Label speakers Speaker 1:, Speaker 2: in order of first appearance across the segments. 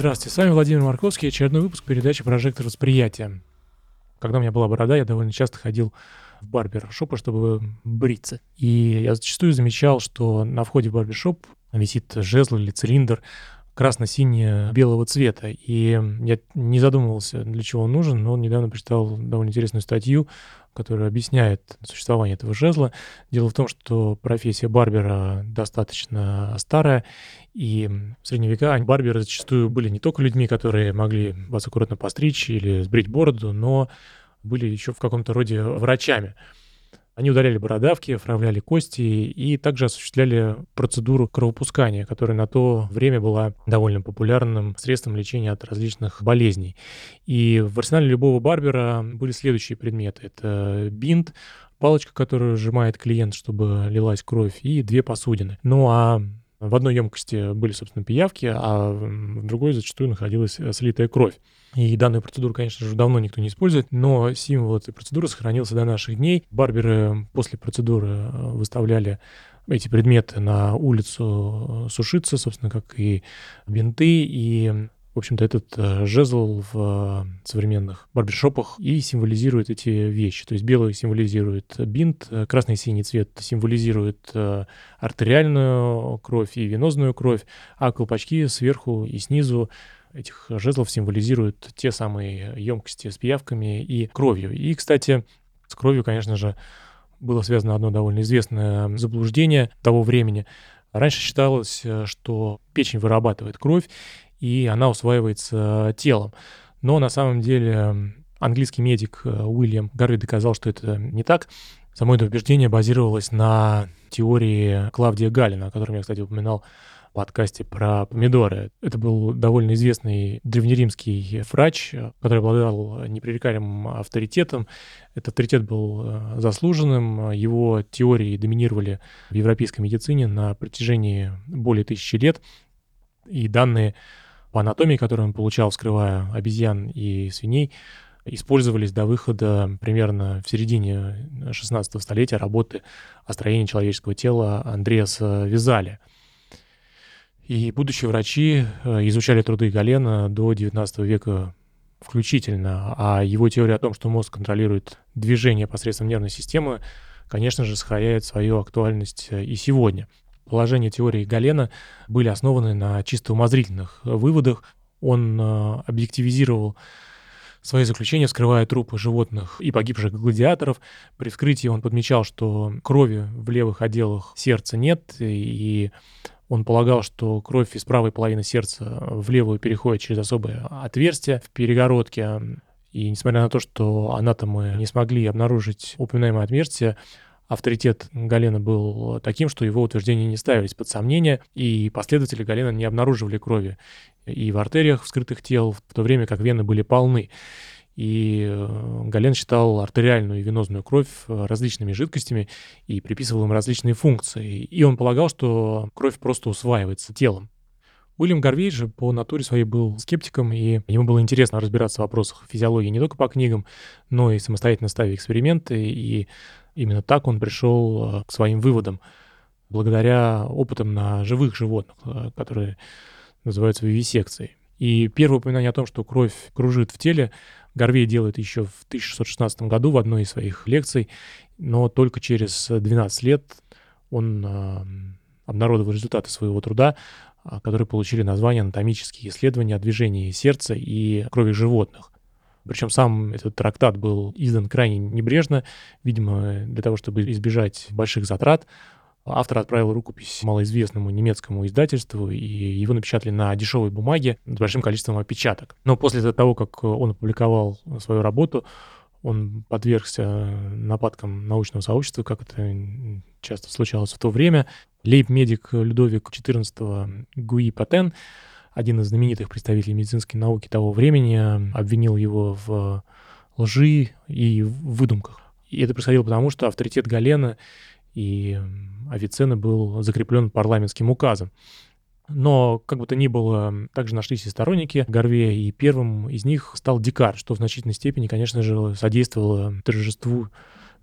Speaker 1: Здравствуйте, с вами Владимир Марковский, очередной выпуск передачи «Прожектор восприятия». Когда у меня была борода, я довольно часто ходил в барбершопы, чтобы бриться. И я зачастую замечал, что на входе в барбершоп висит жезл или цилиндр красно-сине-белого цвета. И я не задумывался, для чего он нужен, но недавно прочитал довольно интересную статью, которая объясняет существование этого жезла. Дело в том, что профессия барбера достаточно старая, и в средние века барберы зачастую были не только людьми, которые могли вас аккуратно постричь или сбрить бороду, но были еще в каком-то роде врачами. Они удаляли бородавки, оформляли кости и также осуществляли процедуру кровопускания, которая на то время была довольно популярным средством лечения от различных болезней. И в арсенале любого барбера были следующие предметы. Это бинт, палочка, которую сжимает клиент, чтобы лилась кровь, и две посудины. Ну а в одной емкости были, собственно, пиявки, а в другой зачастую находилась э, слитая кровь. И данную процедуру, конечно же, давно никто не использует, но символ этой процедуры сохранился до наших дней. Барберы после процедуры э, выставляли эти предметы на улицу э, сушиться, собственно, как и бинты, и в общем-то, этот э, жезл в э, современных барбершопах и символизирует эти вещи. То есть белый символизирует бинт, э, красный и синий цвет символизирует артериальную кровь и венозную кровь, а колпачки сверху и снизу этих жезлов символизируют те самые емкости с пиявками и кровью. И, кстати, с кровью, конечно же, было связано одно довольно известное заблуждение того времени. Раньше считалось, что печень вырабатывает кровь, и она усваивается телом. Но на самом деле английский медик э, Уильям Гарри доказал, что это не так. Само это убеждение базировалось на теории Клавдия Галина, о котором я, кстати, упоминал в подкасте про помидоры. Это был довольно известный древнеримский врач, который обладал непререкаемым авторитетом. Этот авторитет был э, заслуженным. Его теории доминировали в европейской медицине на протяжении более тысячи лет. И данные по анатомии, которую он получал, вскрывая обезьян и свиней, использовались до выхода примерно в середине 16 столетия работы о строении человеческого тела Андреаса Визаля. И будущие врачи э, изучали труды Галена до 19 века включительно, а его теория о том, что мозг контролирует движение посредством нервной системы, конечно же, сохраняет свою актуальность э, и сегодня положения теории Галена были основаны на чисто умозрительных выводах. Он э, объективизировал свои заключения, вскрывая трупы животных и погибших гладиаторов. При вскрытии он подмечал, что крови в левых отделах сердца нет, и он полагал, что кровь из правой половины сердца в левую переходит через особое отверстие в перегородке. И несмотря на то, что анатомы не смогли обнаружить упоминаемое отверстие, авторитет Галена был таким, что его утверждения не ставились под сомнение, и последователи Галена не обнаруживали крови и в артериях вскрытых тел, в то время как вены были полны. И э, Гален считал артериальную и венозную кровь различными жидкостями и приписывал им различные функции. И он полагал, что кровь просто усваивается телом. Уильям Гарвей же по натуре своей был скептиком, и ему было интересно разбираться в вопросах физиологии не только по книгам, но и самостоятельно ставить эксперименты, и Именно так он пришел э, к своим выводам, благодаря опытам на живых животных, э, которые называются вивисекцией. И первое упоминание о том, что кровь кружит в теле, Гарвей делает еще в 1616 году в одной из своих лекций, но только через 12 лет он э, обнародовал результаты своего труда, которые получили название «Анатомические исследования о движении сердца и крови животных». Причем сам этот трактат был издан крайне небрежно, видимо, для того, чтобы избежать больших затрат. Автор отправил рукопись малоизвестному немецкому издательству, и его напечатали на дешевой бумаге с большим количеством опечаток. Но после того, как он опубликовал свою работу, он подвергся нападкам научного сообщества, как это часто случалось в то время. Лейб-медик Людовик XIV Гуи Патен один из знаменитых представителей медицинской науки того времени обвинил его в лжи и выдумках. И это происходило потому, что авторитет Галена и Авиценна был закреплен парламентским указом. Но, как бы то ни было, также нашлись и сторонники Горвея, и первым из них стал Дикар, что в значительной степени, конечно же, содействовало торжеству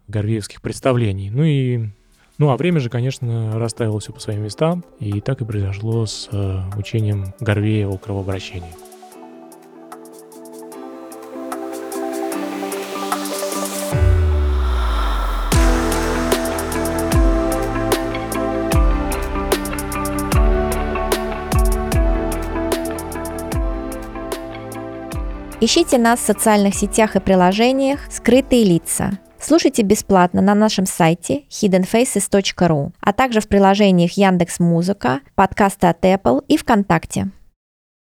Speaker 1: горвеевских представлений. Ну и ну а время же, конечно, расставило все по своим местам, и так и произошло с э, учением Горвея о кровообращении.
Speaker 2: Ищите нас в социальных сетях и приложениях «Скрытые лица». Слушайте бесплатно на нашем сайте hiddenfaces.ru, а также в приложениях Яндекс Музыка, подкасты от Apple и ВКонтакте.